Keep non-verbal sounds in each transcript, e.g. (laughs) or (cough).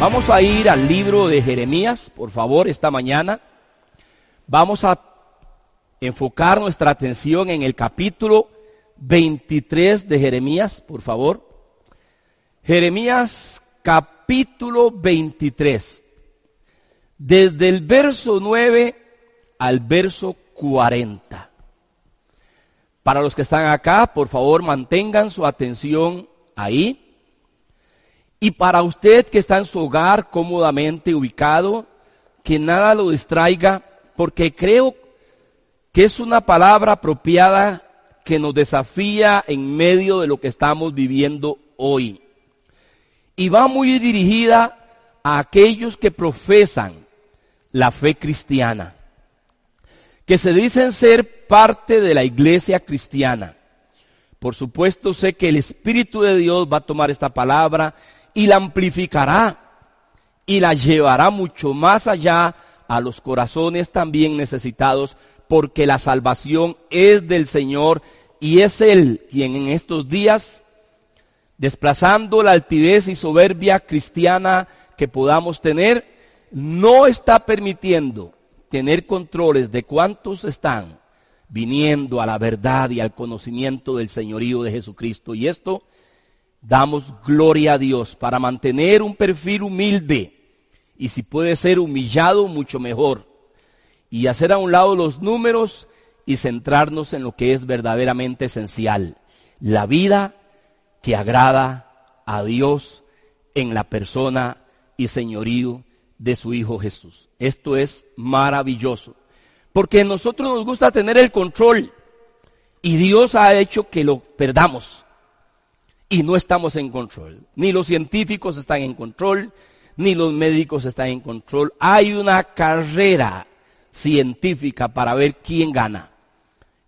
Vamos a ir al libro de Jeremías, por favor, esta mañana. Vamos a enfocar nuestra atención en el capítulo 23 de Jeremías, por favor. Jeremías capítulo 23. Desde el verso 9 al verso 40. Para los que están acá, por favor, mantengan su atención ahí. Y para usted que está en su hogar cómodamente ubicado, que nada lo distraiga, porque creo que es una palabra apropiada que nos desafía en medio de lo que estamos viviendo hoy. Y va muy dirigida a aquellos que profesan la fe cristiana, que se dicen ser parte de la iglesia cristiana. Por supuesto sé que el Espíritu de Dios va a tomar esta palabra y la amplificará y la llevará mucho más allá a los corazones también necesitados, porque la salvación es del Señor y es Él quien en estos días, desplazando la altivez y soberbia cristiana que podamos tener, no está permitiendo tener controles de cuántos están viniendo a la verdad y al conocimiento del señorío de Jesucristo. Y esto damos gloria a Dios para mantener un perfil humilde y si puede ser humillado, mucho mejor. Y hacer a un lado los números y centrarnos en lo que es verdaderamente esencial. La vida que agrada a Dios en la persona y señorío de su Hijo Jesús. Esto es maravilloso. Porque a nosotros nos gusta tener el control y Dios ha hecho que lo perdamos y no estamos en control. Ni los científicos están en control, ni los médicos están en control. Hay una carrera científica para ver quién gana.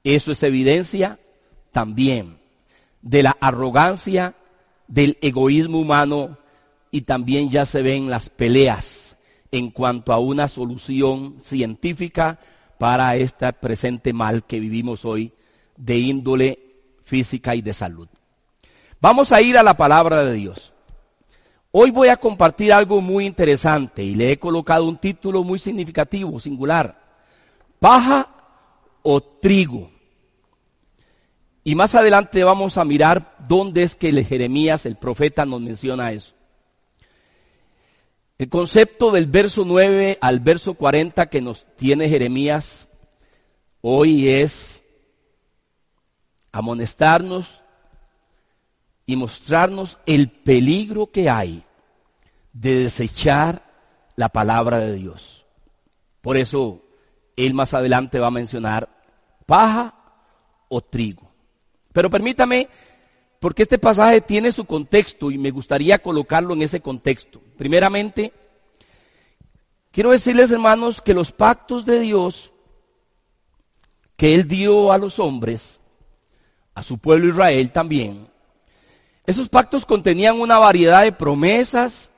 Eso es evidencia también de la arrogancia, del egoísmo humano y también ya se ven las peleas en cuanto a una solución científica para este presente mal que vivimos hoy de índole física y de salud. Vamos a ir a la palabra de Dios. Hoy voy a compartir algo muy interesante y le he colocado un título muy significativo, singular. Paja o trigo. Y más adelante vamos a mirar dónde es que Jeremías, el profeta, nos menciona eso. El concepto del verso 9 al verso 40 que nos tiene Jeremías hoy es amonestarnos y mostrarnos el peligro que hay de desechar la palabra de Dios. Por eso él más adelante va a mencionar paja o trigo. Pero permítame, porque este pasaje tiene su contexto y me gustaría colocarlo en ese contexto. Primeramente, quiero decirles hermanos que los pactos de Dios que Él dio a los hombres, a su pueblo Israel también, esos pactos contenían una variedad de promesas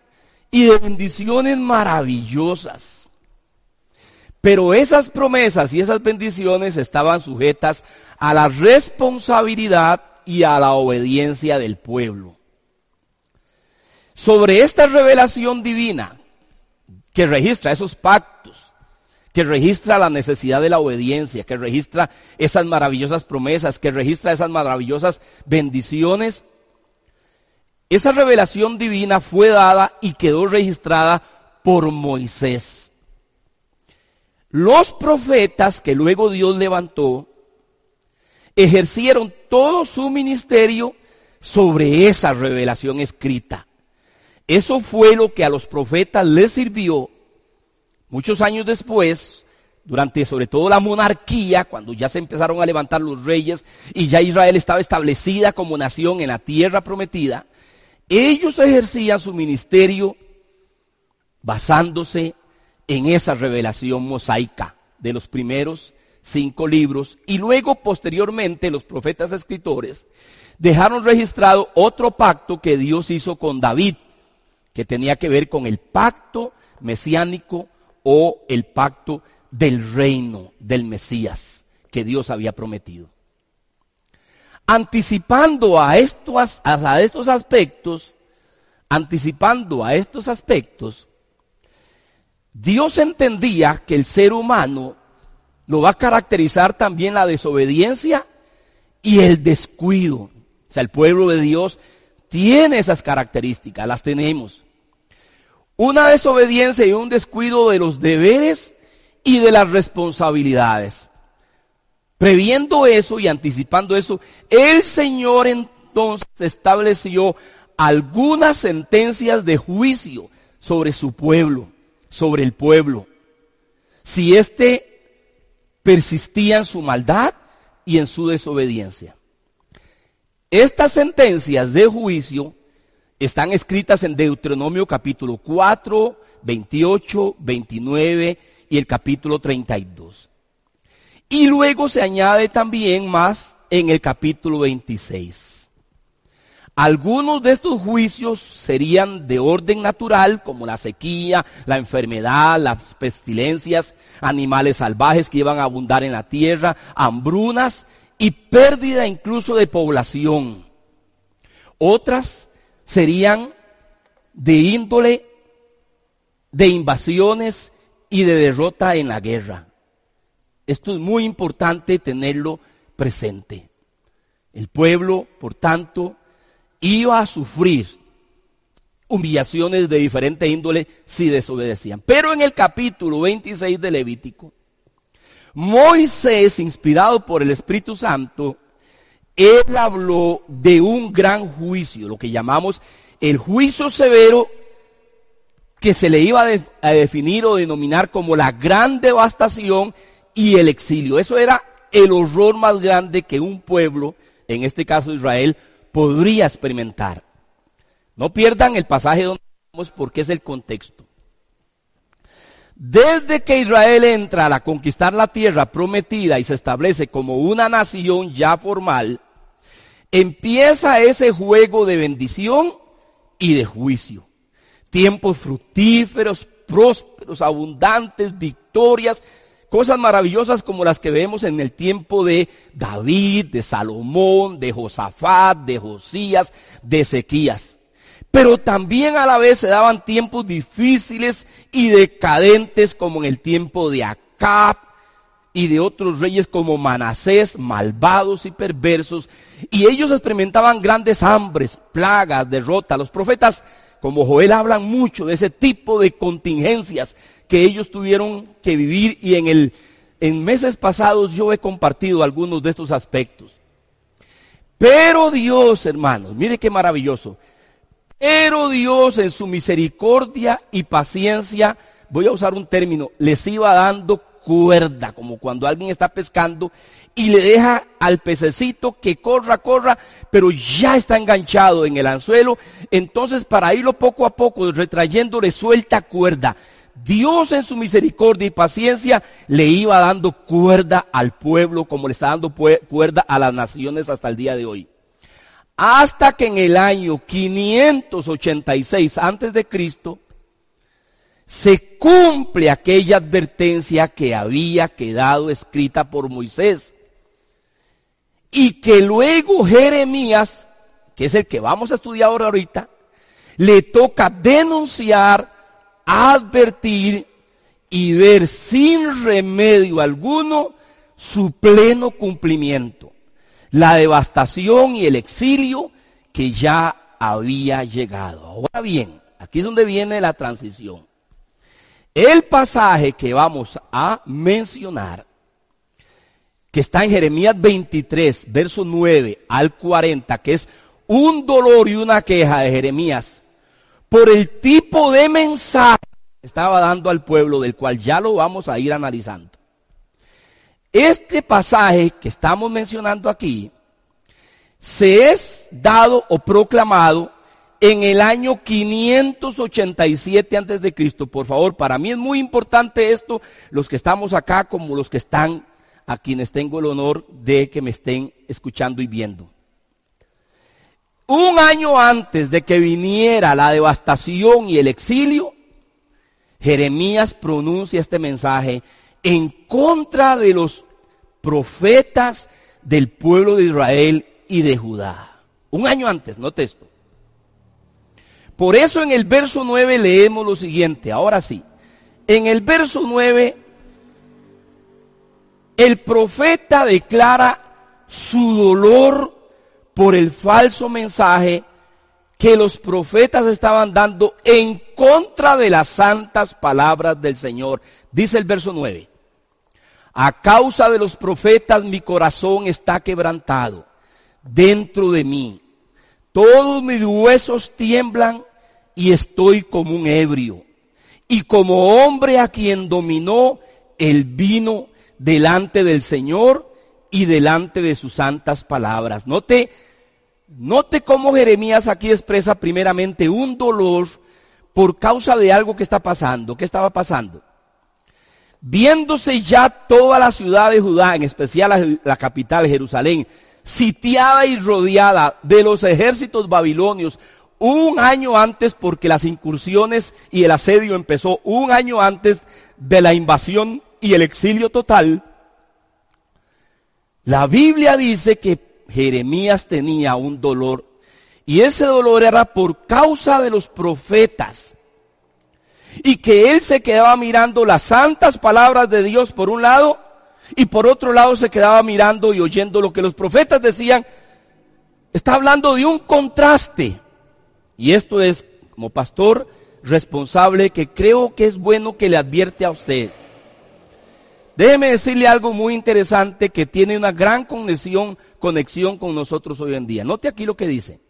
y de bendiciones maravillosas. Pero esas promesas y esas bendiciones estaban sujetas a la responsabilidad y a la obediencia del pueblo. Sobre esta revelación divina que registra esos pactos, que registra la necesidad de la obediencia, que registra esas maravillosas promesas, que registra esas maravillosas bendiciones, esa revelación divina fue dada y quedó registrada por Moisés. Los profetas que luego Dios levantó ejercieron todo su ministerio sobre esa revelación escrita. Eso fue lo que a los profetas les sirvió muchos años después, durante sobre todo la monarquía, cuando ya se empezaron a levantar los reyes y ya Israel estaba establecida como nación en la tierra prometida, ellos ejercían su ministerio basándose en esa revelación mosaica de los primeros cinco libros y luego posteriormente los profetas escritores dejaron registrado otro pacto que Dios hizo con David, que tenía que ver con el pacto mesiánico o el pacto del reino del Mesías que Dios había prometido anticipando a estos, a estos aspectos, anticipando a estos aspectos, Dios entendía que el ser humano lo va a caracterizar también la desobediencia y el descuido. O sea, el pueblo de Dios tiene esas características, las tenemos. Una desobediencia y un descuido de los deberes y de las responsabilidades. Previendo eso y anticipando eso, el Señor entonces estableció algunas sentencias de juicio sobre su pueblo, sobre el pueblo. Si éste persistía en su maldad y en su desobediencia. Estas sentencias de juicio están escritas en Deuteronomio capítulo 4, 28, 29 y el capítulo 32. Y luego se añade también más en el capítulo 26. Algunos de estos juicios serían de orden natural, como la sequía, la enfermedad, las pestilencias, animales salvajes que iban a abundar en la tierra, hambrunas y pérdida incluso de población. Otras serían de índole de invasiones y de derrota en la guerra. Esto es muy importante tenerlo presente. El pueblo, por tanto, iba a sufrir humillaciones de diferente índole si desobedecían. Pero en el capítulo 26 de Levítico, Moisés, inspirado por el Espíritu Santo, él habló de un gran juicio, lo que llamamos el juicio severo que se le iba a, definir o denominar como la gran devastación y el exilio. Eso era el horror más grande que un pueblo, en este caso Israel, podría experimentar. No pierdan el pasaje donde estamos porque es el contexto. Desde que Israel entra a conquistar la tierra prometida y se establece como una nación ya formal, empieza ese juego de bendición y de juicio. Tiempos fructíferos, prósperos, abundantes, victorias, cosas maravillosas como las que vemos en el tiempo de David, de Salomón, de Josafat, de Josías, de Ezequías pero también a la vez se daban tiempos difíciles y decadentes como en el tiempo de Acab y de otros reyes como Manasés, malvados y perversos, y ellos experimentaban grandes hambres, plagas, derrotas. Los profetas como Joel hablan mucho de ese tipo de contingencias que ellos tuvieron que vivir y en el en meses pasados yo he compartido algunos de estos aspectos. Pero Dios, hermanos, mire qué maravilloso. Pero Dios en su misericordia y paciencia, voy a usar un término, les iba dando cuerda, como cuando alguien está pescando y le deja al pececito que corra, corra, pero ya está enganchado en el anzuelo. Entonces, para irlo poco a poco retrayendo, le suelta cuerda. Dios en su misericordia y paciencia le iba dando cuerda al pueblo como le está dando cuerda a las naciones hasta el día de hoy. Hasta que en el año 586 antes de Cristo se cumple aquella advertencia que había quedado escrita por Moisés y que luego Jeremías, que es el que vamos a estudiar ahora ahorita, le toca denunciar, advertir y ver sin remedio alguno su pleno cumplimiento la devastación y el exilio que ya había llegado. Ahora bien, aquí es donde viene la transición. El pasaje que vamos a mencionar, que está en Jeremías 23, verso 9 al 40, que es un dolor y una queja de Jeremías por el tipo de mensaje que estaba dando al pueblo, del cual ya lo vamos a ir analizando. Este pasaje que estamos mencionando aquí se es dado o proclamado en el año 587 antes de Cristo. Por favor, para mí es muy importante esto, los que estamos acá como los que están a quienes tengo el honor de que me estén escuchando y viendo. Un año antes de que viniera la devastación y el exilio, Jeremías pronuncia este mensaje en contra de los profetas del pueblo de Israel y de Judá. Un año antes, note esto. Por eso en el verso 9 leemos lo siguiente, ahora sí. En el verso 9, el profeta declara su dolor por el falso mensaje que los profetas estaban dando en contra de las santas palabras del Señor. Dice el verso 9. A causa de los profetas mi corazón está quebrantado dentro de mí. Todos mis huesos tiemblan y estoy como un ebrio. Y como hombre a quien dominó el vino delante del Señor y delante de sus santas palabras. Note, note cómo Jeremías aquí expresa primeramente un dolor por causa de algo que está pasando. ¿Qué estaba pasando? Viéndose ya toda la ciudad de Judá, en especial la, la capital Jerusalén, sitiada y rodeada de los ejércitos babilonios, un año antes, porque las incursiones y el asedio empezó un año antes de la invasión y el exilio total, la Biblia dice que Jeremías tenía un dolor y ese dolor era por causa de los profetas y que él se quedaba mirando las santas palabras de Dios por un lado y por otro lado se quedaba mirando y oyendo lo que los profetas decían. Está hablando de un contraste. Y esto es, como pastor responsable, que creo que es bueno que le advierte a usted. Déjeme decirle algo muy interesante que tiene una gran conexión, conexión con nosotros hoy en día. Note aquí lo que dice.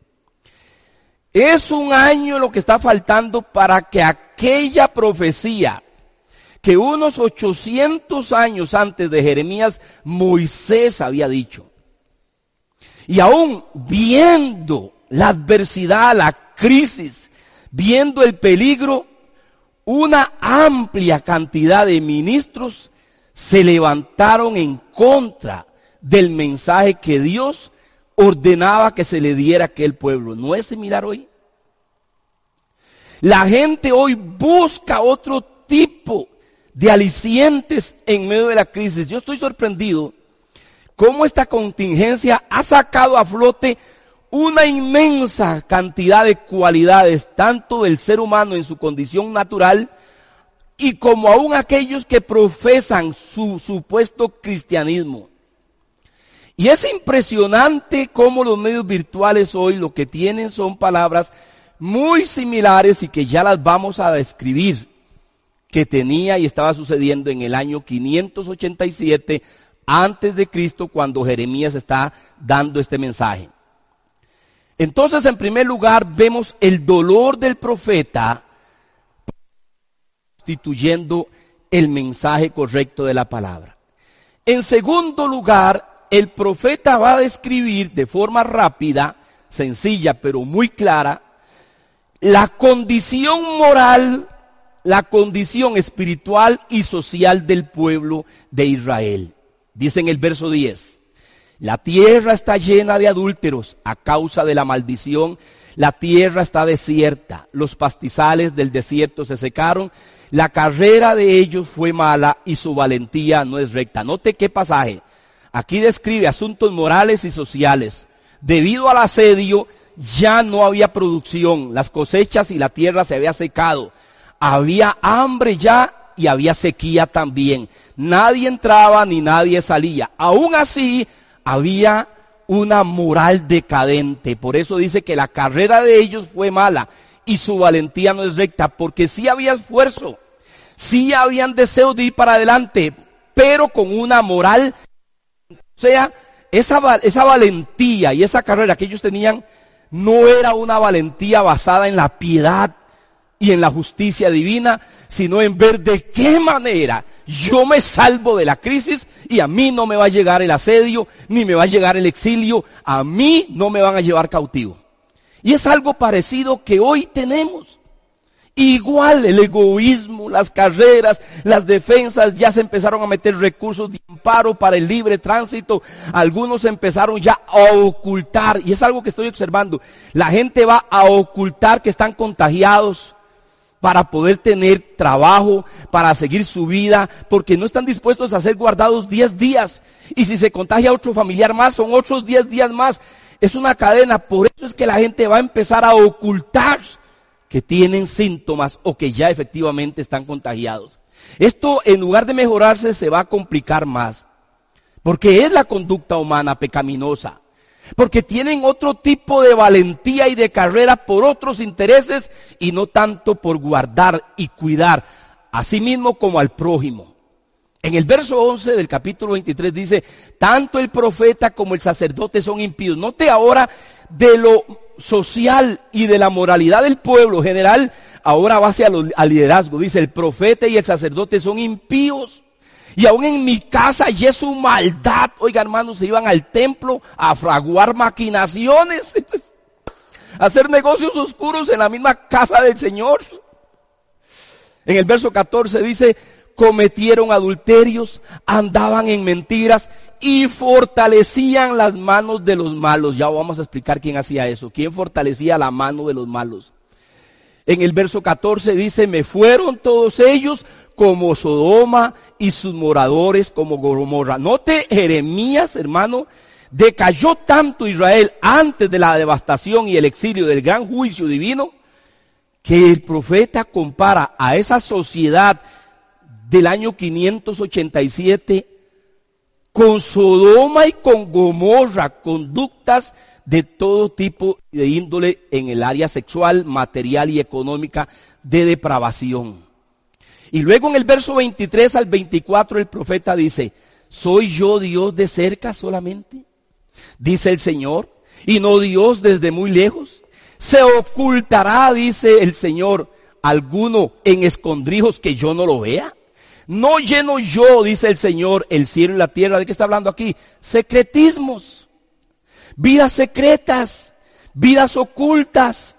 Es un año lo que está faltando para que aquella profecía que unos 800 años antes de Jeremías Moisés había dicho. Y aún viendo la adversidad, la crisis, viendo el peligro, una amplia cantidad de ministros se levantaron en contra del mensaje que Dios ordenaba que se le diera a aquel pueblo. ¿No es similar hoy? La gente hoy busca otro tipo de alicientes en medio de la crisis. Yo estoy sorprendido cómo esta contingencia ha sacado a flote una inmensa cantidad de cualidades, tanto del ser humano en su condición natural, y como aún aquellos que profesan su supuesto cristianismo. Y es impresionante cómo los medios virtuales hoy lo que tienen son palabras muy similares y que ya las vamos a describir, que tenía y estaba sucediendo en el año 587 antes de Cristo cuando Jeremías está dando este mensaje. Entonces, en primer lugar, vemos el dolor del profeta constituyendo el mensaje correcto de la palabra. En segundo lugar, el profeta va a describir de forma rápida, sencilla, pero muy clara, la condición moral, la condición espiritual y social del pueblo de Israel. Dice en el verso 10, la tierra está llena de adúlteros a causa de la maldición. La tierra está desierta. Los pastizales del desierto se secaron. La carrera de ellos fue mala y su valentía no es recta. Note qué pasaje. Aquí describe asuntos morales y sociales. Debido al asedio ya no había producción. Las cosechas y la tierra se había secado. Había hambre ya y había sequía también. Nadie entraba ni nadie salía. Aún así, había una moral decadente. Por eso dice que la carrera de ellos fue mala y su valentía no es recta, porque sí había esfuerzo, sí habían deseo de ir para adelante, pero con una moral, o sea, esa, esa valentía y esa carrera que ellos tenían no era una valentía basada en la piedad y en la justicia divina, sino en ver de qué manera yo me salvo de la crisis y a mí no me va a llegar el asedio, ni me va a llegar el exilio, a mí no me van a llevar cautivo. Y es algo parecido que hoy tenemos. Igual el egoísmo, las carreras, las defensas, ya se empezaron a meter recursos de amparo para el libre tránsito. Algunos empezaron ya a ocultar, y es algo que estoy observando. La gente va a ocultar que están contagiados, para poder tener trabajo, para seguir su vida, porque no están dispuestos a ser guardados 10 días. Y si se contagia otro familiar más, son otros 10 días más. Es una cadena, por eso es que la gente va a empezar a ocultar que tienen síntomas o que ya efectivamente están contagiados. Esto en lugar de mejorarse se va a complicar más, porque es la conducta humana pecaminosa, porque tienen otro tipo de valentía y de carrera por otros intereses y no tanto por guardar y cuidar a sí mismo como al prójimo. En el verso 11 del capítulo 23 dice, tanto el profeta como el sacerdote son impíos. Note ahora de lo social y de la moralidad del pueblo general, ahora va hacia al liderazgo. Dice, el profeta y el sacerdote son impíos. Y aún en mi casa y es su maldad. Oiga, hermanos, se iban al templo a fraguar maquinaciones, (laughs) a hacer negocios oscuros en la misma casa del Señor. En el verso 14 dice, cometieron adulterios, andaban en mentiras y fortalecían las manos de los malos. Ya vamos a explicar quién hacía eso. ¿Quién fortalecía la mano de los malos? En el verso 14 dice, me fueron todos ellos como Sodoma y sus moradores como Gomorra. Note Jeremías, hermano, decayó tanto Israel antes de la devastación y el exilio del gran juicio divino, que el profeta compara a esa sociedad del año 587 con Sodoma y con Gomorra, conductas de todo tipo de índole en el área sexual, material y económica de depravación. Y luego en el verso 23 al 24 el profeta dice, ¿soy yo Dios de cerca solamente? Dice el Señor, y no Dios desde muy lejos. Se ocultará, dice el Señor, alguno en escondrijos que yo no lo vea. No lleno yo, dice el Señor, el cielo y la tierra. ¿De qué está hablando aquí? Secretismos, vidas secretas, vidas ocultas.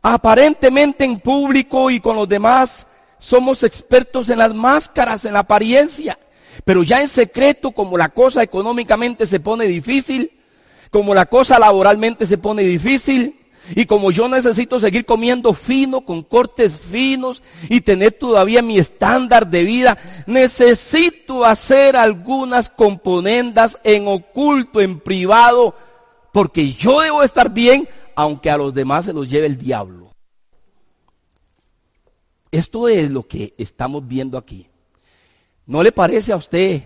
Aparentemente en público y con los demás somos expertos en las máscaras, en la apariencia. Pero ya en secreto, como la cosa económicamente se pone difícil, como la cosa laboralmente se pone difícil, y como yo necesito seguir comiendo fino, con cortes finos y tener todavía mi estándar de vida, necesito hacer algunas componendas en oculto, en privado, porque yo debo estar bien, aunque a los demás se los lleve el diablo. Esto es lo que estamos viendo aquí. ¿No le parece a usted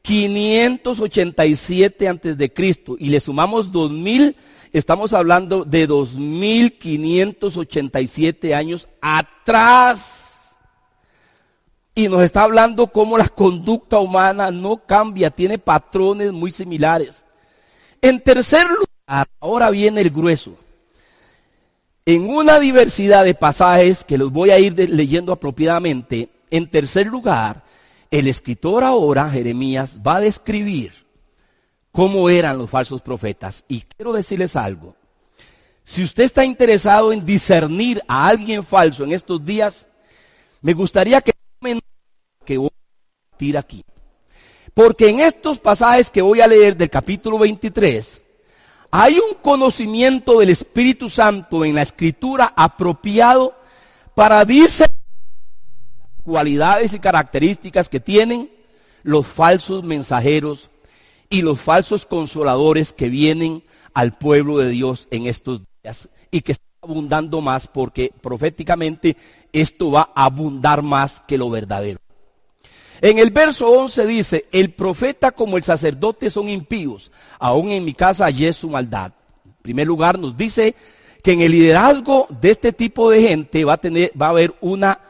587 antes de Cristo y le sumamos 2000 Estamos hablando de 2587 años atrás. Y nos está hablando cómo la conducta humana no cambia, tiene patrones muy similares. En tercer lugar, ahora viene el grueso. En una diversidad de pasajes que los voy a ir leyendo apropiadamente, en tercer lugar, el escritor ahora, Jeremías, va a describir cómo eran los falsos profetas. Y quiero decirles algo. Si usted está interesado en discernir a alguien falso en estos días, me gustaría que que voy a aquí. Porque en estos pasajes que voy a leer del capítulo 23, hay un conocimiento del Espíritu Santo en la escritura apropiado para discernir las cualidades y características que tienen los falsos mensajeros y los falsos consoladores que vienen al pueblo de Dios en estos días y que está abundando más porque proféticamente esto va a abundar más que lo verdadero. En el verso 11 dice, el profeta como el sacerdote son impíos, aún en mi casa hay su maldad. En primer lugar nos dice que en el liderazgo de este tipo de gente va a tener, va a haber una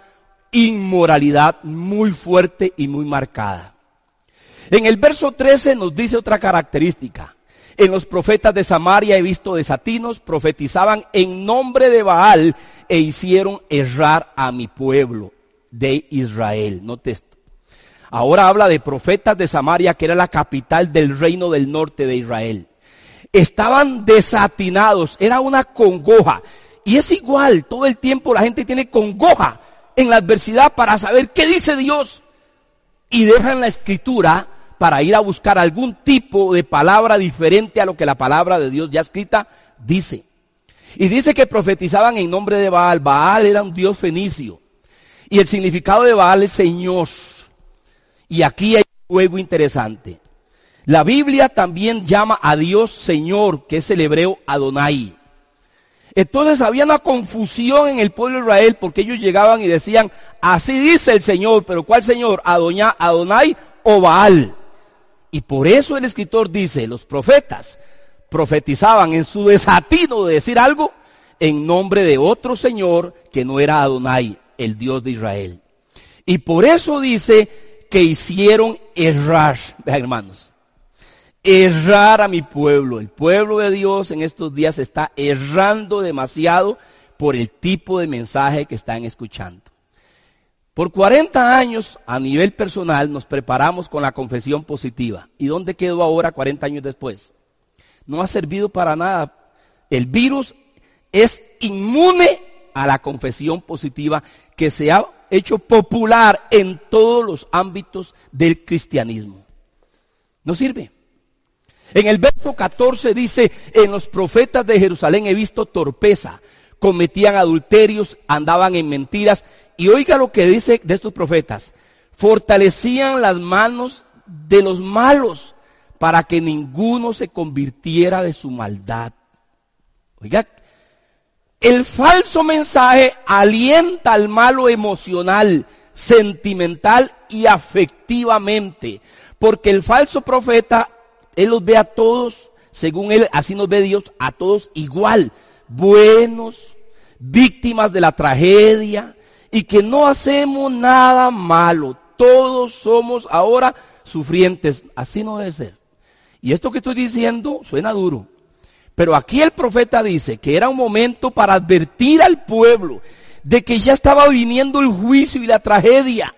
inmoralidad muy fuerte y muy marcada. En el verso 13 nos dice otra característica. En los profetas de Samaria he visto desatinos, profetizaban en nombre de Baal e hicieron errar a mi pueblo de Israel. Ahora habla de profetas de Samaria, que era la capital del reino del norte de Israel. Estaban desatinados, era una congoja. Y es igual, todo el tiempo la gente tiene congoja en la adversidad para saber qué dice Dios. Y dejan la escritura para ir a buscar algún tipo de palabra diferente a lo que la palabra de Dios ya escrita dice. Y dice que profetizaban en nombre de Baal. Baal era un dios fenicio. Y el significado de Baal es Señor. Y aquí hay un juego interesante. La Biblia también llama a Dios Señor, que es el hebreo Adonai. Entonces había una confusión en el pueblo de Israel porque ellos llegaban y decían, así dice el Señor, pero ¿cuál Señor? Adoña, Adonai o Baal. Y por eso el escritor dice, los profetas profetizaban en su desatino de decir algo en nombre de otro Señor que no era Adonai, el Dios de Israel. Y por eso dice que hicieron errar, hermanos errar a mi pueblo. El pueblo de Dios en estos días está errando demasiado por el tipo de mensaje que están escuchando. Por 40 años, a nivel personal, nos preparamos con la confesión positiva. ¿Y dónde quedó ahora 40 años después? No ha servido para nada. El virus es inmune a la confesión positiva que se ha hecho popular en todos los ámbitos del cristianismo. No sirve. En el verso 14 dice, en los profetas de Jerusalén he visto torpeza, cometían adulterios, andaban en mentiras. Y oiga lo que dice de estos profetas, fortalecían las manos de los malos para que ninguno se convirtiera de su maldad. Oiga, el falso mensaje alienta al malo emocional, sentimental y afectivamente, porque el falso profeta él los ve a todos, según Él, así nos ve Dios, a todos igual, buenos, víctimas de la tragedia, y que no hacemos nada malo. Todos somos ahora sufrientes. Así no debe ser. Y esto que estoy diciendo suena duro. Pero aquí el profeta dice que era un momento para advertir al pueblo de que ya estaba viniendo el juicio y la tragedia.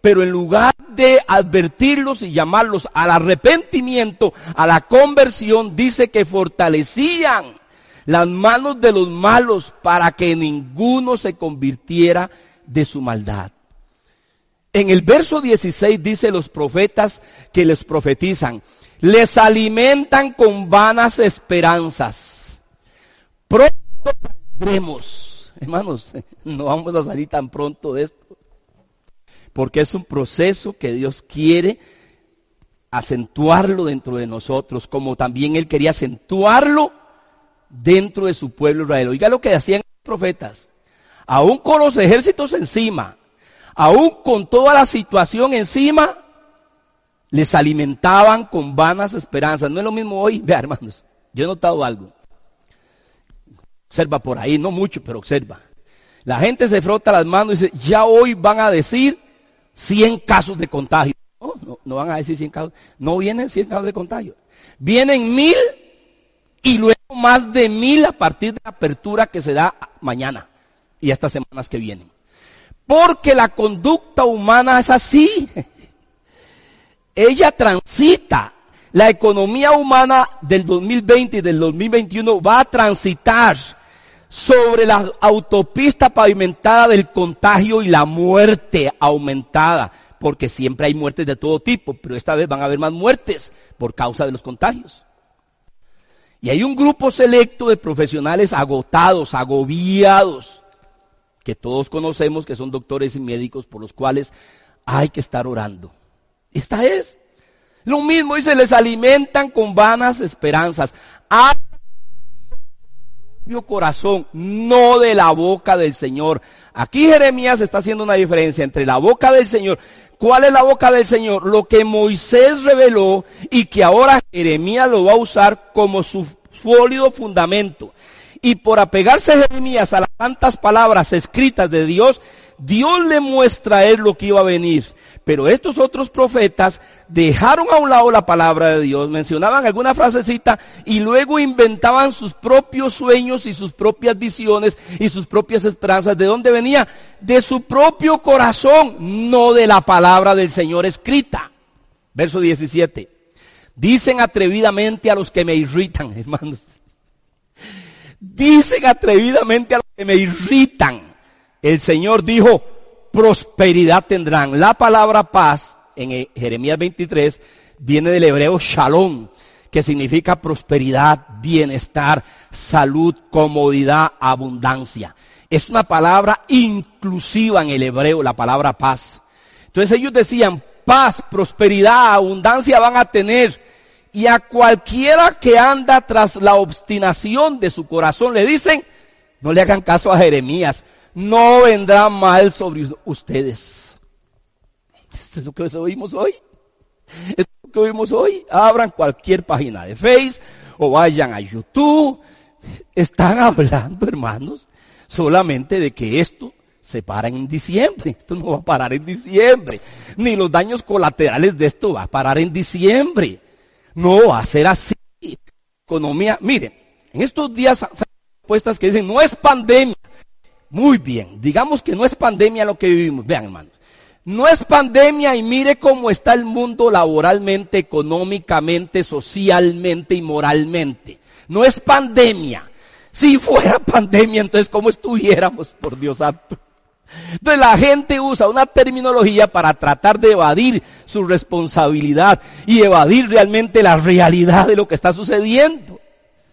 Pero en lugar de advertirlos y llamarlos al arrepentimiento, a la conversión, dice que fortalecían las manos de los malos para que ninguno se convirtiera de su maldad. En el verso 16 dice los profetas que les profetizan, les alimentan con vanas esperanzas. Pronto saldremos. Hermanos, (laughs) no vamos a salir tan pronto de esto porque es un proceso que Dios quiere acentuarlo dentro de nosotros, como también Él quería acentuarlo dentro de su pueblo Israel. Oiga lo que hacían los profetas, aún con los ejércitos encima, aún con toda la situación encima, les alimentaban con vanas esperanzas. No es lo mismo hoy, (laughs) vea hermanos, yo he notado algo. Observa por ahí, no mucho, pero observa. La gente se frota las manos y dice, ya hoy van a decir 100 casos de contagio. No, no, van a decir 100 casos. No vienen 100 casos de contagio. Vienen mil y luego más de mil a partir de la apertura que se da mañana y estas semanas que vienen. Porque la conducta humana es así. (laughs) Ella transita. La economía humana del 2020 y del 2021 va a transitar sobre la autopista pavimentada del contagio y la muerte aumentada, porque siempre hay muertes de todo tipo, pero esta vez van a haber más muertes por causa de los contagios. Y hay un grupo selecto de profesionales agotados, agobiados, que todos conocemos que son doctores y médicos por los cuales hay que estar orando. Esta es. Lo mismo dice, les alimentan con vanas esperanzas corazón, no de la boca del Señor. Aquí Jeremías está haciendo una diferencia entre la boca del Señor. ¿Cuál es la boca del Señor? Lo que Moisés reveló y que ahora Jeremías lo va a usar como su sólido fundamento. Y por apegarse Jeremías a las tantas palabras escritas de Dios, Dios le muestra a él lo que iba a venir. Pero estos otros profetas dejaron a un lado la palabra de Dios, mencionaban alguna frasecita y luego inventaban sus propios sueños y sus propias visiones y sus propias esperanzas. ¿De dónde venía? De su propio corazón, no de la palabra del Señor escrita. Verso 17. Dicen atrevidamente a los que me irritan, (laughs) hermanos. Dicen atrevidamente a los que me irritan. El Señor dijo, prosperidad tendrán. La palabra paz en Jeremías 23 viene del hebreo shalom, que significa prosperidad, bienestar, salud, comodidad, abundancia. Es una palabra inclusiva en el hebreo, la palabra paz. Entonces ellos decían, paz, prosperidad, abundancia van a tener. Y a cualquiera que anda tras la obstinación de su corazón le dicen, No le hagan caso a Jeremías. No vendrá mal sobre ustedes. Esto es lo que oímos hoy. Esto es lo que oímos hoy. Abran cualquier página de Facebook o vayan a YouTube. Están hablando, hermanos, solamente de que esto se para en diciembre. Esto no va a parar en diciembre. Ni los daños colaterales de esto va a parar en diciembre. No va a ser así. Economía, miren, en estos días hay propuestas que dicen no es pandemia. Muy bien, digamos que no es pandemia lo que vivimos. Vean, hermanos. No es pandemia y mire cómo está el mundo laboralmente, económicamente, socialmente y moralmente. No es pandemia. Si fuera (laughs) pandemia, entonces ¿cómo estuviéramos, por Dios santo? Entonces la gente usa una terminología para tratar de evadir su responsabilidad y evadir realmente la realidad de lo que está sucediendo.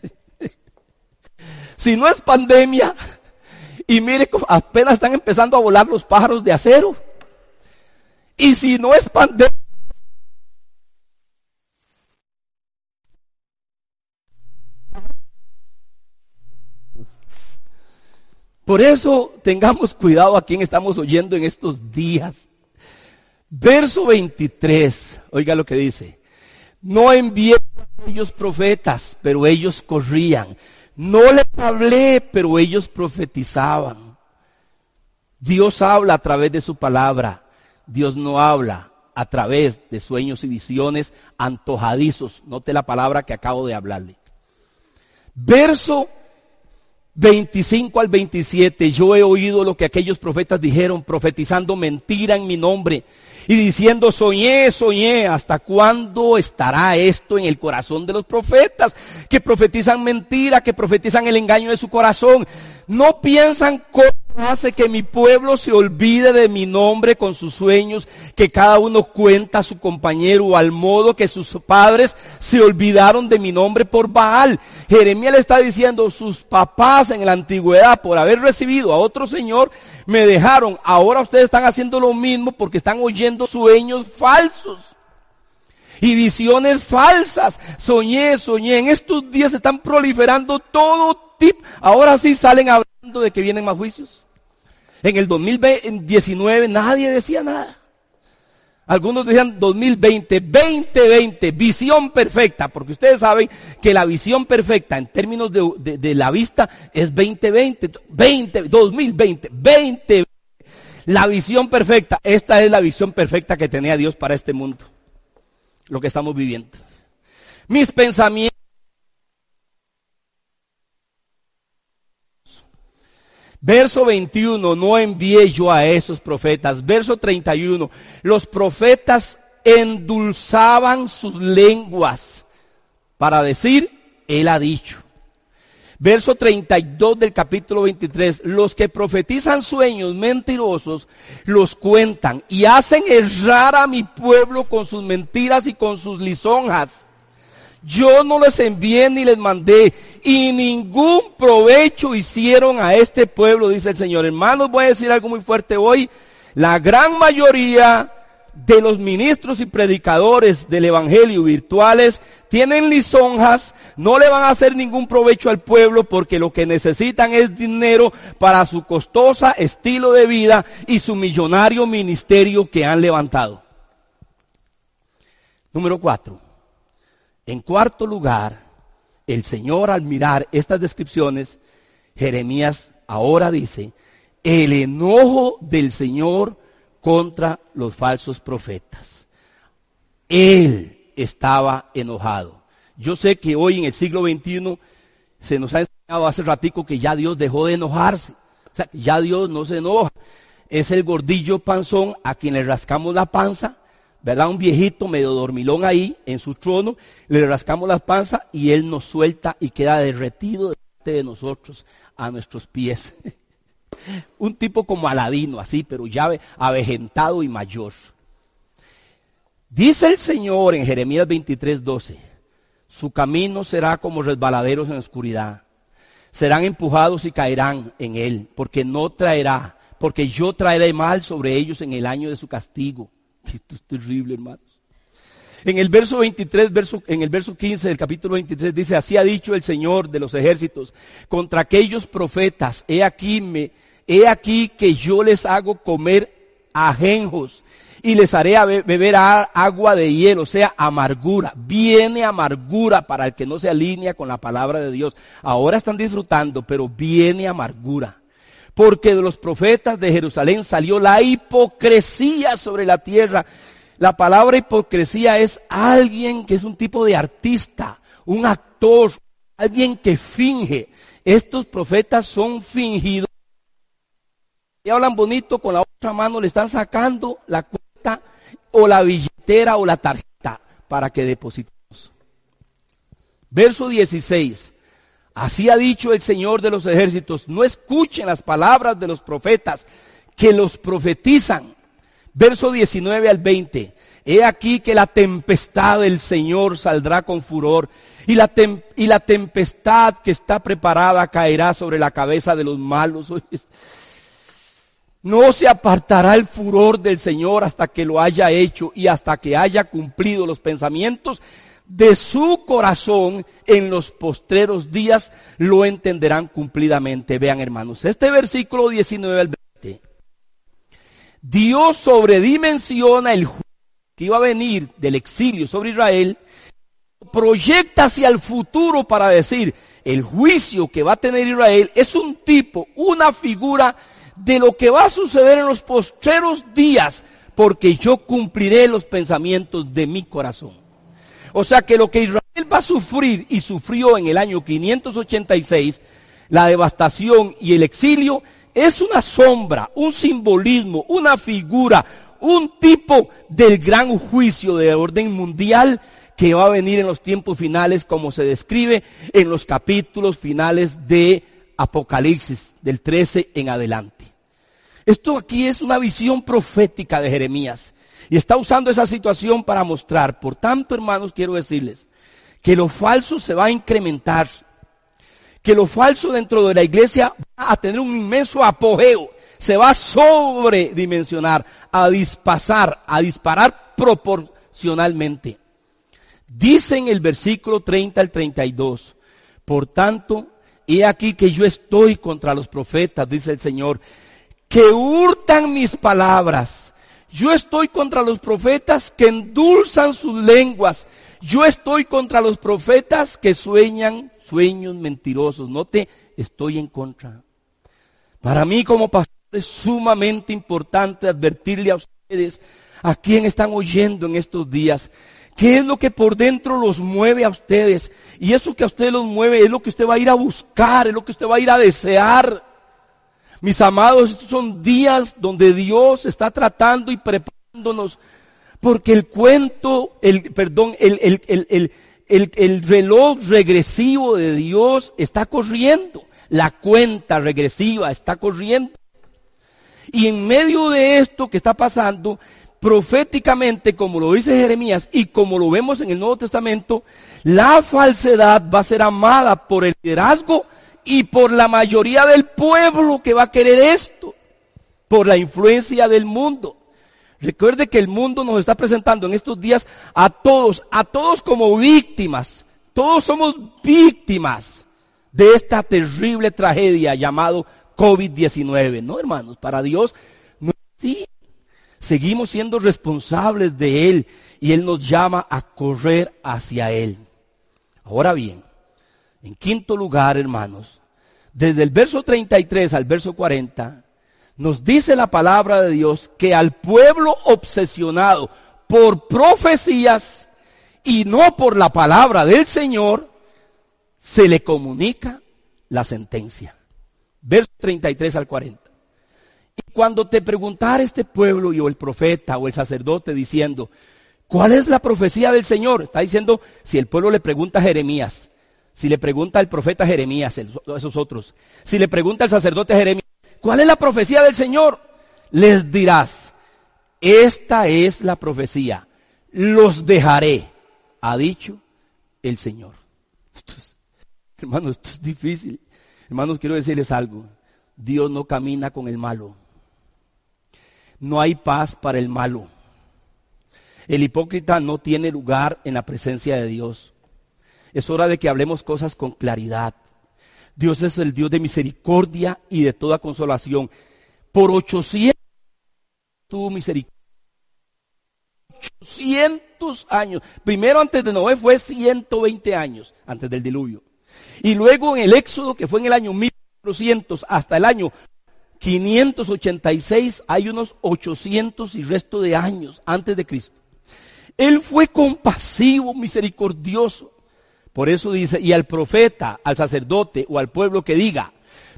(laughs) si no es pandemia, y mire, apenas están empezando a volar los pájaros de acero. Y si no es pandemia, Por eso tengamos cuidado a quien estamos oyendo en estos días. Verso 23, oiga lo que dice. No envié a ellos profetas, pero ellos corrían. No les hablé, pero ellos profetizaban. Dios habla a través de su palabra. Dios no habla a través de sueños y visiones antojadizos. Note la palabra que acabo de hablarle. Verso 25 al 27, yo he oído lo que aquellos profetas dijeron, profetizando mentira en mi nombre y diciendo, soñé, soñé, ¿hasta cuándo estará esto en el corazón de los profetas? Que profetizan mentira, que profetizan el engaño de su corazón. No piensan hace que mi pueblo se olvide de mi nombre con sus sueños, que cada uno cuenta a su compañero, al modo que sus padres se olvidaron de mi nombre por Baal. Jeremías le está diciendo, sus papás en la antigüedad, por haber recibido a otro Señor, me dejaron. Ahora ustedes están haciendo lo mismo porque están oyendo sueños falsos. Y visiones falsas. Soñé, soñé. En estos días están proliferando todo ahora sí salen hablando de que vienen más juicios. En el 2019 nadie decía nada. Algunos decían 2020, 2020, visión perfecta, porque ustedes saben que la visión perfecta en términos de, la vista es 2020, 20, 2020, 2020. La visión perfecta, esta es la visión perfecta que tenía Dios para este mundo, lo que estamos viviendo. Mis pensamientos Verso 21, no envié yo a esos profetas. Verso 31, los profetas endulzaban sus lenguas para decir, Él ha dicho. Verso 32 del capítulo 23, los que profetizan sueños mentirosos los cuentan y hacen errar a mi pueblo con sus mentiras y con sus lisonjas. Yo no les envié ni les mandé y ningún provecho hicieron a este pueblo, dice el Señor. Hermanos, voy a decir algo muy fuerte hoy. La gran mayoría de los ministros y predicadores del Evangelio virtuales tienen lisonjas, no le van a hacer ningún provecho al pueblo porque lo que necesitan es dinero para su costosa estilo de vida y su millonario ministerio que han levantado. Número cuatro. En cuarto lugar, el Señor al mirar estas descripciones, Jeremías ahora dice, el enojo del Señor contra los falsos profetas. Él estaba enojado. Yo sé que hoy en el siglo XXI se nos ha enseñado hace ratico que ya Dios dejó de enojarse. O sea, ya Dios no se enoja. Es el gordillo panzón a quien le rascamos la panza ¿verdad? Un viejito medio dormilón ahí en su trono, le rascamos la panza y él nos suelta y queda derretido de nosotros a nuestros pies. (laughs) Un tipo como Aladino, así, pero ya avejentado y mayor. Dice el Señor en Jeremías 23, 12, su camino será como resbaladeros en la oscuridad. Serán empujados y caerán en él, porque no traerá, porque yo traeré mal sobre ellos en el año de su castigo esto es terrible, hermanos. En el verso 23, verso, en el verso 15 del capítulo 23 dice, así ha dicho el Señor de los ejércitos contra aquellos profetas, he aquí me, he aquí que yo les hago comer ajenjos y les haré beber agua de hielo, o sea, amargura. Viene amargura para el que no se alinea con la palabra de Dios. Ahora están disfrutando, pero viene amargura. Porque de los profetas de Jerusalén salió la hipocresía sobre la tierra. La palabra hipocresía es alguien que es un tipo de artista, un actor, alguien que finge. Estos profetas son fingidos. Y hablan bonito, con la otra mano le están sacando la cuenta o la billetera o la tarjeta para que depositemos. Verso 16. Así ha dicho el Señor de los ejércitos, no escuchen las palabras de los profetas que los profetizan. Verso 19 al 20. He aquí que la tempestad del Señor saldrá con furor y la, y la tempestad que está preparada caerá sobre la cabeza de los malos. No se apartará el furor del Señor hasta que lo haya hecho y hasta que haya cumplido los pensamientos de su corazón en los postreros días lo entenderán cumplidamente. Vean hermanos, este versículo 19 al 20. Dios sobredimensiona el juicio que iba a venir del exilio sobre Israel, proyecta hacia el futuro para decir, el juicio que va a tener Israel es un tipo, una figura de lo que va a suceder en los postreros días, porque yo cumpliré los pensamientos de mi corazón. O sea que lo que Israel va a sufrir y sufrió en el año 586, la devastación y el exilio, es una sombra, un simbolismo, una figura, un tipo del gran juicio de orden mundial que va a venir en los tiempos finales como se describe en los capítulos finales de Apocalipsis, del 13 en adelante. Esto aquí es una visión profética de Jeremías. Y está usando esa situación para mostrar. Por tanto, hermanos, quiero decirles que lo falso se va a incrementar. Que lo falso dentro de la iglesia va a tener un inmenso apogeo. Se va a sobredimensionar, a dispasar, a disparar proporcionalmente. Dice en el versículo 30 al 32, por tanto, he aquí que yo estoy contra los profetas, dice el Señor, que hurtan mis palabras yo estoy contra los profetas que endulzan sus lenguas. Yo estoy contra los profetas que sueñan sueños mentirosos. No te estoy en contra. Para mí como pastor es sumamente importante advertirle a ustedes, a quien están oyendo en estos días, qué es lo que por dentro los mueve a ustedes. Y eso que a ustedes los mueve es lo que usted va a ir a buscar, es lo que usted va a ir a desear. Mis amados, estos son días donde Dios está tratando y preparándonos porque el cuento, el, perdón, el, el, el, el, reloj regresivo de Dios está corriendo. La cuenta regresiva está corriendo. Y en medio de esto que está pasando, proféticamente, como lo dice Jeremías y como lo vemos en el Nuevo Testamento, la falsedad va a ser amada por el liderazgo y por la mayoría del pueblo que va a querer esto, por la influencia del mundo. Recuerde que el mundo nos está presentando en estos días a todos, a todos como víctimas. Todos somos víctimas de esta terrible tragedia llamado COVID-19. No, hermanos, para Dios no así. Seguimos siendo responsables de Él y Él nos llama a correr hacia Él. Ahora bien, en quinto lugar, hermanos, desde el verso 33 al verso 40, nos dice la palabra de Dios que al pueblo obsesionado por profecías y no por la palabra del Señor, se le comunica la sentencia. Verso 33 al 40. Y cuando te preguntara este pueblo y o el profeta o el sacerdote diciendo, ¿cuál es la profecía del Señor? Está diciendo, si el pueblo le pregunta a Jeremías, si le pregunta al profeta Jeremías, esos otros, si le pregunta al sacerdote Jeremías, ¿cuál es la profecía del Señor? Les dirás, esta es la profecía, los dejaré, ha dicho el Señor. hermanos, esto es difícil. Hermanos, quiero decirles algo. Dios no camina con el malo. No hay paz para el malo. El hipócrita no tiene lugar en la presencia de Dios. Es hora de que hablemos cosas con claridad. Dios es el Dios de misericordia y de toda consolación. Por 800 tuvo misericordia. 800 años. Primero antes de Noé fue 120 años, antes del diluvio. Y luego en el Éxodo, que fue en el año 1400 hasta el año 586, hay unos 800 y resto de años antes de Cristo. Él fue compasivo, misericordioso. Por eso dice, y al profeta, al sacerdote o al pueblo que diga,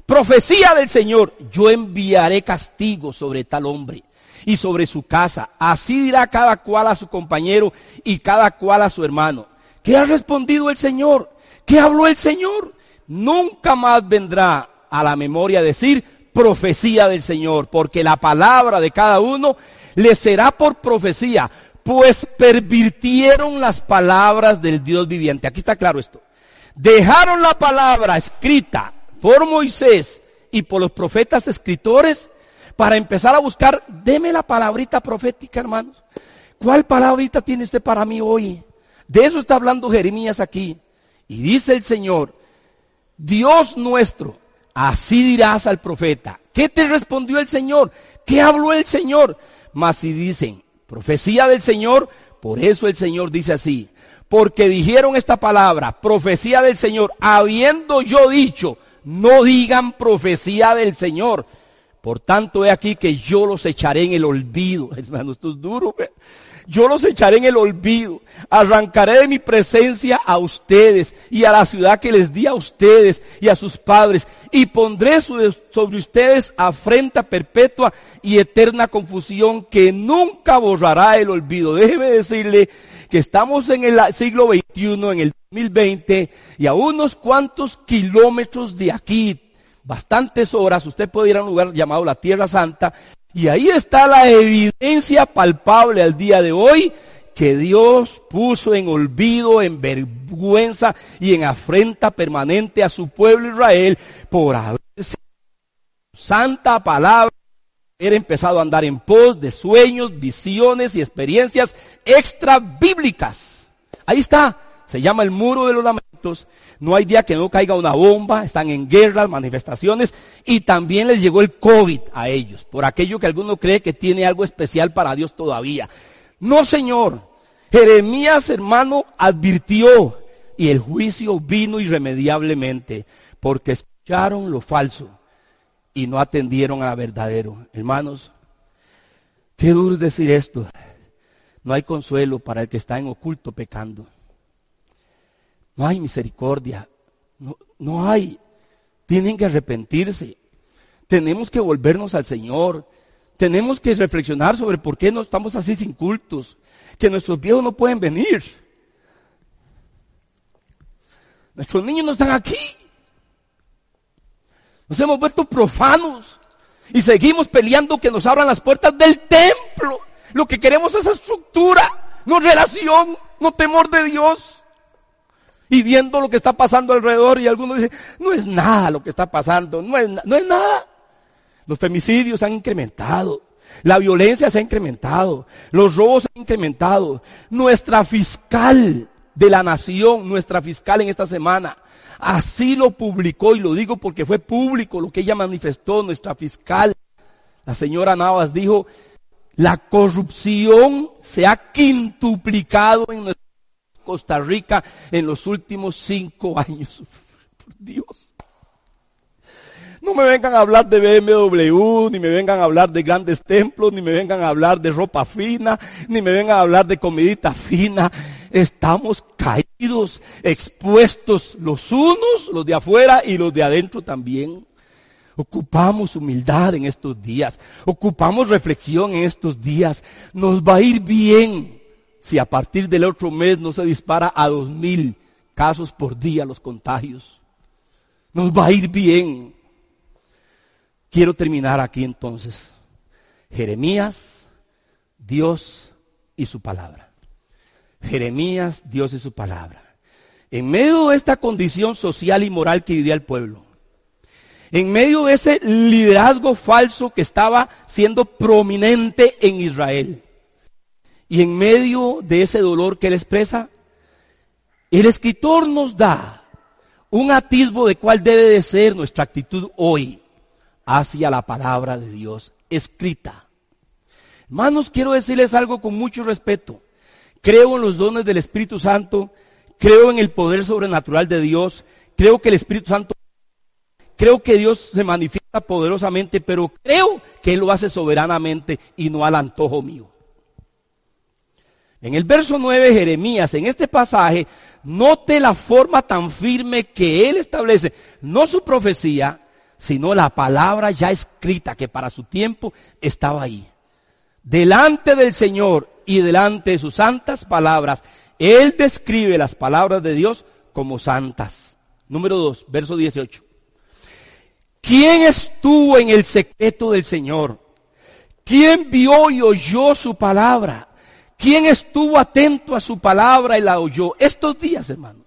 profecía del Señor, yo enviaré castigo sobre tal hombre y sobre su casa. Así dirá cada cual a su compañero y cada cual a su hermano. ¿Qué ha respondido el Señor? ¿Qué habló el Señor? Nunca más vendrá a la memoria decir profecía del Señor, porque la palabra de cada uno le será por profecía, pues pervirtieron las palabras del Dios viviente. Aquí está claro esto. Dejaron la palabra escrita por Moisés y por los profetas escritores para empezar a buscar, deme la palabrita profética, hermanos. ¿Cuál palabrita tiene usted para mí hoy? De eso está hablando Jeremías aquí. Y dice el Señor, Dios nuestro, así dirás al profeta. ¿Qué te respondió el Señor? ¿Qué habló el Señor? Mas si dicen, Profecía del Señor, por eso el Señor dice así. Porque dijeron esta palabra, profecía del Señor, habiendo yo dicho, no digan profecía del Señor. Por tanto, he aquí que yo los echaré en el olvido. (laughs) Hermano, esto es duro. Yo los echaré en el olvido. Arrancaré de mi presencia a ustedes y a la ciudad que les di a ustedes y a sus padres. Y pondré sobre ustedes afrenta perpetua y eterna confusión que nunca borrará el olvido. Déjeme decirle que estamos en el siglo XXI, en el 2020, y a unos cuantos kilómetros de aquí, bastantes horas, usted puede ir a un lugar llamado la Tierra Santa, y ahí está la evidencia palpable al día de hoy que Dios puso en olvido, en vergüenza y en afrenta permanente a su pueblo Israel por haberse santa palabra, haber empezado a andar en pos de sueños, visiones y experiencias extra bíblicas. Ahí está, se llama el muro de los lamentos no hay día que no caiga una bomba, están en guerras, manifestaciones y también les llegó el COVID a ellos, por aquello que alguno cree que tiene algo especial para Dios todavía. No, Señor. Jeremías, hermano, advirtió y el juicio vino irremediablemente porque escucharon lo falso y no atendieron a verdadero. Hermanos, qué duro decir esto. No hay consuelo para el que está en oculto pecando. No hay misericordia. No, no hay. Tienen que arrepentirse. Tenemos que volvernos al Señor. Tenemos que reflexionar sobre por qué no estamos así sin cultos. Que nuestros viejos no pueden venir. Nuestros niños no están aquí. Nos hemos vuelto profanos. Y seguimos peleando que nos abran las puertas del templo. Lo que queremos es estructura, no relación, no temor de Dios y viendo lo que está pasando alrededor y algunos dicen, no es nada lo que está pasando, no es, no es nada. Los femicidios han incrementado, la violencia se ha incrementado, los robos se han incrementado. Nuestra fiscal de la nación, nuestra fiscal en esta semana, así lo publicó y lo digo porque fue público lo que ella manifestó, nuestra fiscal. La señora Navas dijo, la corrupción se ha quintuplicado en nuestra Costa Rica en los últimos cinco (laughs) años. Por Dios. No me vengan a hablar de BMW, ni me vengan a hablar de grandes templos, ni me vengan a hablar de ropa fina, ni me vengan a hablar de comidita fina. Estamos caídos, expuestos los unos, los de afuera y los de adentro también. Ocupamos humildad en estos días, ocupamos reflexión en estos días. Nos va a ir bien si a partir del otro mes no se dispara a dos mil casos por día los contagios. Nos va a ir bien. Quiero terminar aquí entonces. Jeremías, Dios y su palabra. Jeremías, Dios y su palabra. En medio de esta condición social y moral que vivía el pueblo, en medio de ese liderazgo falso que estaba siendo prominente en Israel, Y en medio de ese dolor que él expresa, el escritor nos da un atisbo de cuál debe de ser nuestra actitud hoy hacia la palabra de Dios escrita. Hermanos, quiero decirles algo con mucho respeto. Creo en los dones del Espíritu Santo, creo en el poder sobrenatural de Dios, creo que el Espíritu Santo, creo que Dios se manifiesta poderosamente, pero creo que Él lo hace soberanamente y no al antojo mío. En el verso 9, Jeremías, en este pasaje, note la forma tan firme que él establece, no su profecía, sino la palabra ya escrita que para su tiempo estaba ahí. Delante del Señor y delante de sus santas palabras, él describe las palabras de Dios como santas. Número 2, verso 18. ¿Quién estuvo en el secreto del Señor? ¿Quién vio y oyó su palabra? ¿Quién estuvo atento a su palabra y la oyó? Estos días, hermanos,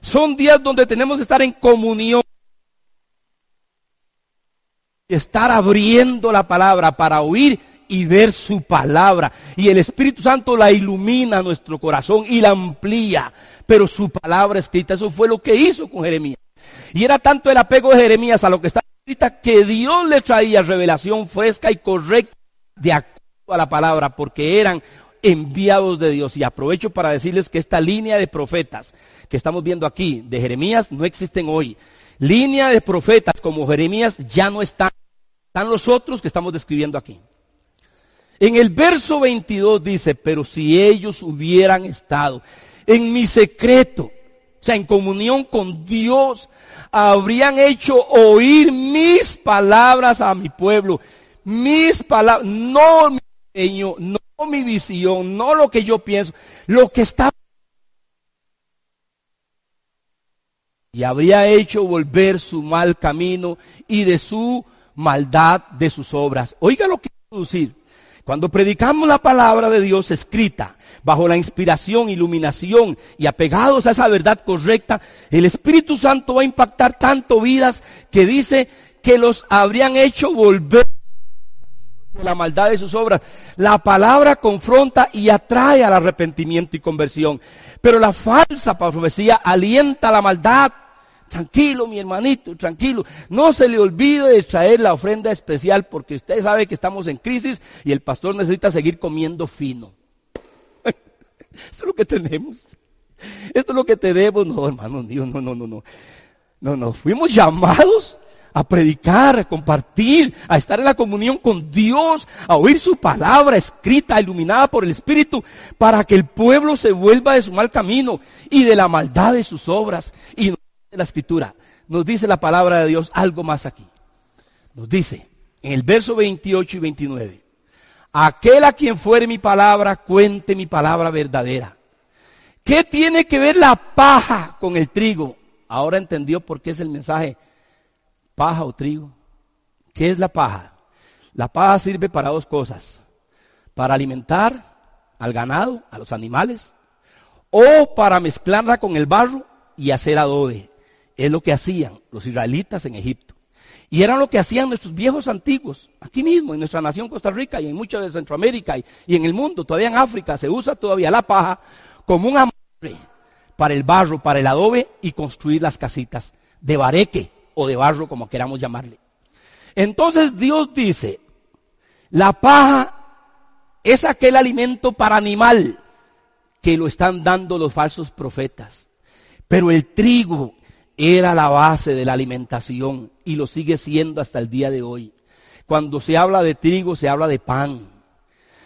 son días donde tenemos que estar en comunión. Estar abriendo la palabra para oír y ver su palabra. Y el Espíritu Santo la ilumina nuestro corazón y la amplía. Pero su palabra escrita, eso fue lo que hizo con Jeremías. Y era tanto el apego de Jeremías a lo que está escrita que Dios le traía revelación fresca y correcta de acuerdo a la palabra, porque eran enviados de Dios. Y aprovecho para decirles que esta línea de profetas que estamos viendo aquí de Jeremías no existen hoy. Línea de profetas como Jeremías ya no están. Están los otros que estamos describiendo aquí. En el verso 22 dice, pero si ellos hubieran estado en mi secreto, o sea, en comunión con Dios, habrían hecho oír mis palabras a mi pueblo. Mis palabras, no mi sueño, no mi visión, no lo que yo pienso, lo que está. Y habría hecho volver su mal camino y de su maldad de sus obras. Oiga lo que quiero decir. Cuando predicamos la palabra de Dios escrita, bajo la inspiración, iluminación y apegados a esa verdad correcta, el Espíritu Santo va a impactar tanto vidas que dice que los habrían hecho volver la maldad de sus obras. La palabra confronta y atrae al arrepentimiento y conversión. Pero la falsa profecía alienta la maldad. Tranquilo, mi hermanito, tranquilo. No se le olvide de traer la ofrenda especial porque usted sabe que estamos en crisis y el pastor necesita seguir comiendo fino. (laughs) Esto es lo que tenemos. Esto es lo que tenemos. No, hermano, Dios, no, no, no, no. No, no. Fuimos llamados a predicar, a compartir, a estar en la comunión con Dios, a oír su palabra escrita, iluminada por el Espíritu, para que el pueblo se vuelva de su mal camino y de la maldad de sus obras. Y nos dice la escritura, nos dice la palabra de Dios algo más aquí. Nos dice en el verso 28 y 29, aquel a quien fuere mi palabra, cuente mi palabra verdadera. ¿Qué tiene que ver la paja con el trigo? Ahora entendió por qué es el mensaje paja o trigo. ¿Qué es la paja? La paja sirve para dos cosas. Para alimentar al ganado, a los animales, o para mezclarla con el barro y hacer adobe. Es lo que hacían los israelitas en Egipto. Y era lo que hacían nuestros viejos antiguos, aquí mismo, en nuestra nación Costa Rica y en mucha de Centroamérica y, y en el mundo, todavía en África, se usa todavía la paja como un amarre para el barro, para el adobe y construir las casitas de bareque o de barro, como queramos llamarle. Entonces Dios dice, la paja es aquel alimento para animal que lo están dando los falsos profetas. Pero el trigo era la base de la alimentación y lo sigue siendo hasta el día de hoy. Cuando se habla de trigo, se habla de pan.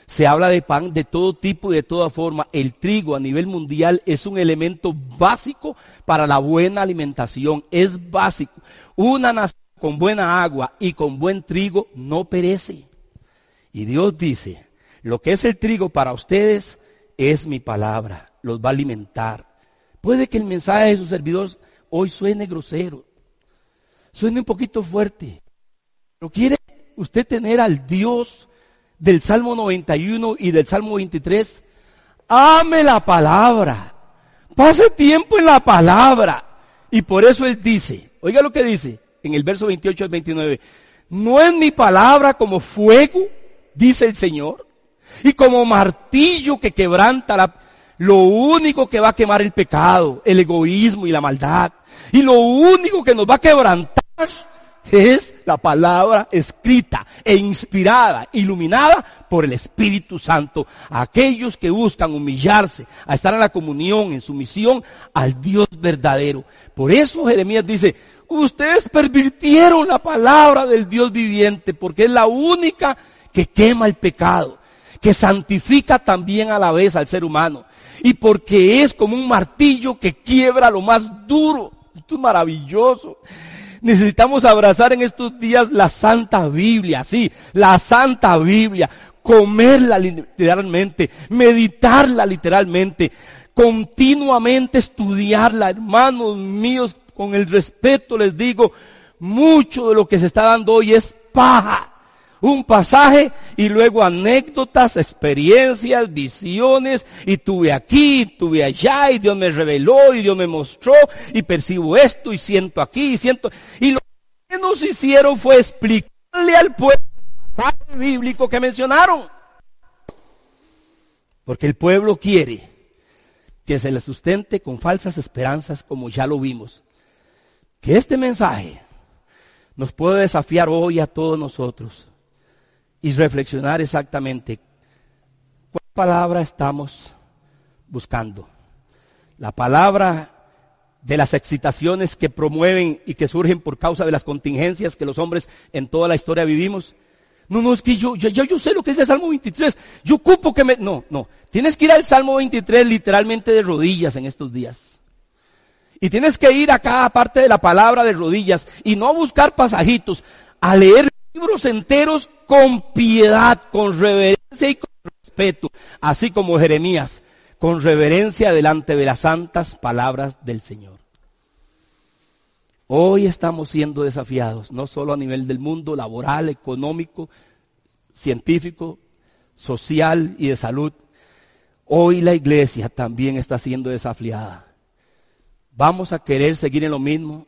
Se habla de pan de todo tipo y de toda forma. El trigo a nivel mundial es un elemento básico para la buena alimentación. Es básico. Una nación con buena agua y con buen trigo no perece. Y Dios dice, lo que es el trigo para ustedes es mi palabra. Los va a alimentar. Puede que el mensaje de sus servidores hoy suene grosero. Suene un poquito fuerte. Pero quiere usted tener al Dios del Salmo 91 y del Salmo 23, ame la palabra, pase tiempo en la palabra. Y por eso él dice, oiga lo que dice en el verso 28 al 29, no es mi palabra como fuego, dice el Señor, Y como martillo que quebranta la, lo único que va a quemar el pecado, el egoísmo y la maldad. Y lo único que nos va a quebrantar es la palabra escrita e inspirada, iluminada por el Espíritu Santo. Aquellos que buscan humillarse, a estar en la comunión, en sumisión al Dios verdadero. Por eso Jeremías dice, ustedes pervirtieron la palabra del Dios viviente, porque es la única que quema el pecado, que santifica también a la vez al ser humano, y porque es como un martillo que quiebra lo más duro. Esto es maravilloso. Necesitamos abrazar en estos días la Santa Biblia, sí, la Santa Biblia, comerla literalmente, meditarla literalmente, continuamente estudiarla, hermanos míos, con el respeto les digo, mucho de lo que se está dando hoy es paja. Un pasaje y luego anécdotas, experiencias, visiones, y tuve aquí, tuve allá, y Dios me reveló, y Dios me mostró, y percibo esto, y siento aquí, y siento, y lo que nos hicieron fue explicarle al pueblo el pasaje bíblico que mencionaron. Porque el pueblo quiere que se le sustente con falsas esperanzas como ya lo vimos que este mensaje nos puede desafiar hoy a todos nosotros y reflexionar exactamente cuál palabra estamos buscando. La palabra de las excitaciones que promueven y que surgen por causa de las contingencias que los hombres en toda la historia vivimos. No, no, es que yo, yo, yo sé lo que es el Salmo 23. Yo ocupo que me... No, no. Tienes que ir al Salmo 23 literalmente de rodillas en estos días. Y tienes que ir a cada parte de la palabra de rodillas y no buscar pasajitos, a leer libros enteros con piedad, con reverencia y con respeto, así como Jeremías, con reverencia delante de las santas palabras del Señor. Hoy estamos siendo desafiados, no solo a nivel del mundo laboral, económico, científico, social y de salud. Hoy la iglesia también está siendo desafiada Vamos a querer seguir en lo mismo.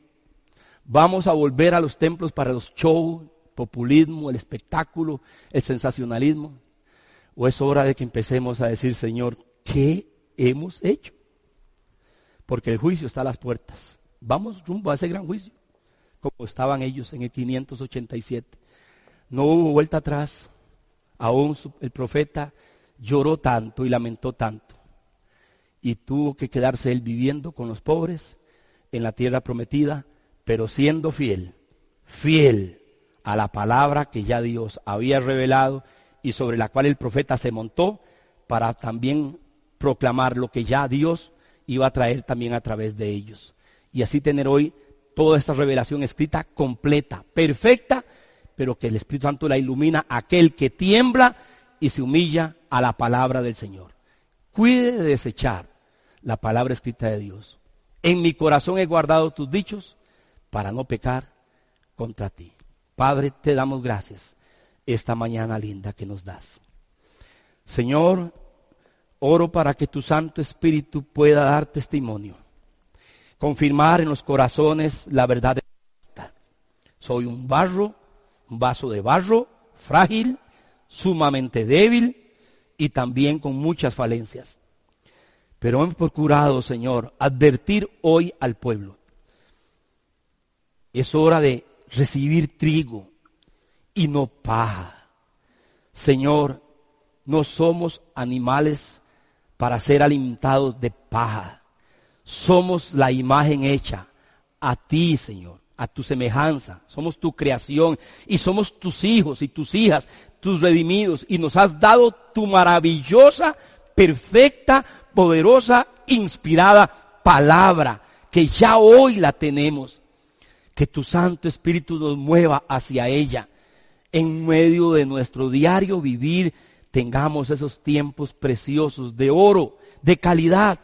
Vamos a volver a los templos para los shows, populismo, el espectáculo, el sensacionalismo. O es hora de que empecemos a decir, Señor, ¿qué hemos hecho? Porque el juicio está a las puertas. Vamos rumbo a ese gran juicio, como estaban ellos en el 587. No hubo vuelta atrás. Aún el profeta lloró tanto y lamentó tanto y tuvo que quedarse él viviendo con los pobres en la tierra prometida, pero siendo fiel, fiel a la palabra que ya Dios había revelado y sobre la cual el profeta se montó para también proclamar lo que ya Dios iba a traer también a través de ellos. Y así tener hoy toda esta revelación escrita completa, perfecta, pero que el Espíritu Santo la ilumina aquel que tiembla y se humilla a la palabra del Señor. Cuide de desechar la palabra escrita de Dios. En mi corazón he guardado tus dichos para no pecar contra ti. Padre, te damos gracias esta mañana linda que nos das. Señor, oro para que tu Santo Espíritu pueda dar testimonio, confirmar en los corazones la verdad de esta. Soy un barro, un vaso de barro, frágil, sumamente débil y también con muchas falencias. Pero hemos procurado, Señor, advertir hoy al pueblo. Es hora de recibir trigo y no paja. Señor, no somos animales para ser alimentados de paja. Somos la imagen hecha a ti, Señor, a tu semejanza. Somos tu creación y somos tus hijos y tus hijas, tus redimidos. Y nos has dado tu maravillosa, perfecta poderosa, inspirada palabra, que ya hoy la tenemos. Que tu Santo Espíritu nos mueva hacia ella. En medio de nuestro diario vivir, tengamos esos tiempos preciosos de oro, de calidad,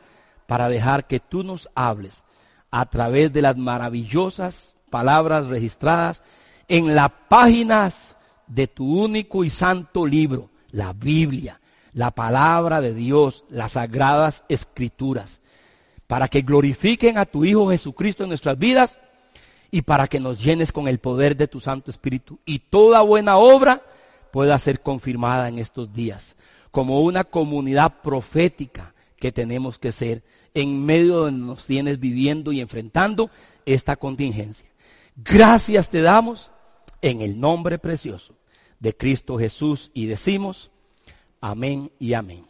para dejar que tú nos hables a través de las maravillosas palabras registradas en las páginas de tu único y santo libro, la Biblia la palabra de Dios, las sagradas escrituras, para que glorifiquen a tu Hijo Jesucristo en nuestras vidas y para que nos llenes con el poder de tu Santo Espíritu y toda buena obra pueda ser confirmada en estos días. como una comunidad profética que tenemos que ser en medio de nos tienes viviendo y enfrentando esta contingencia. Gracias te damos en el nombre precioso de Cristo Jesús y decimos amén y amén.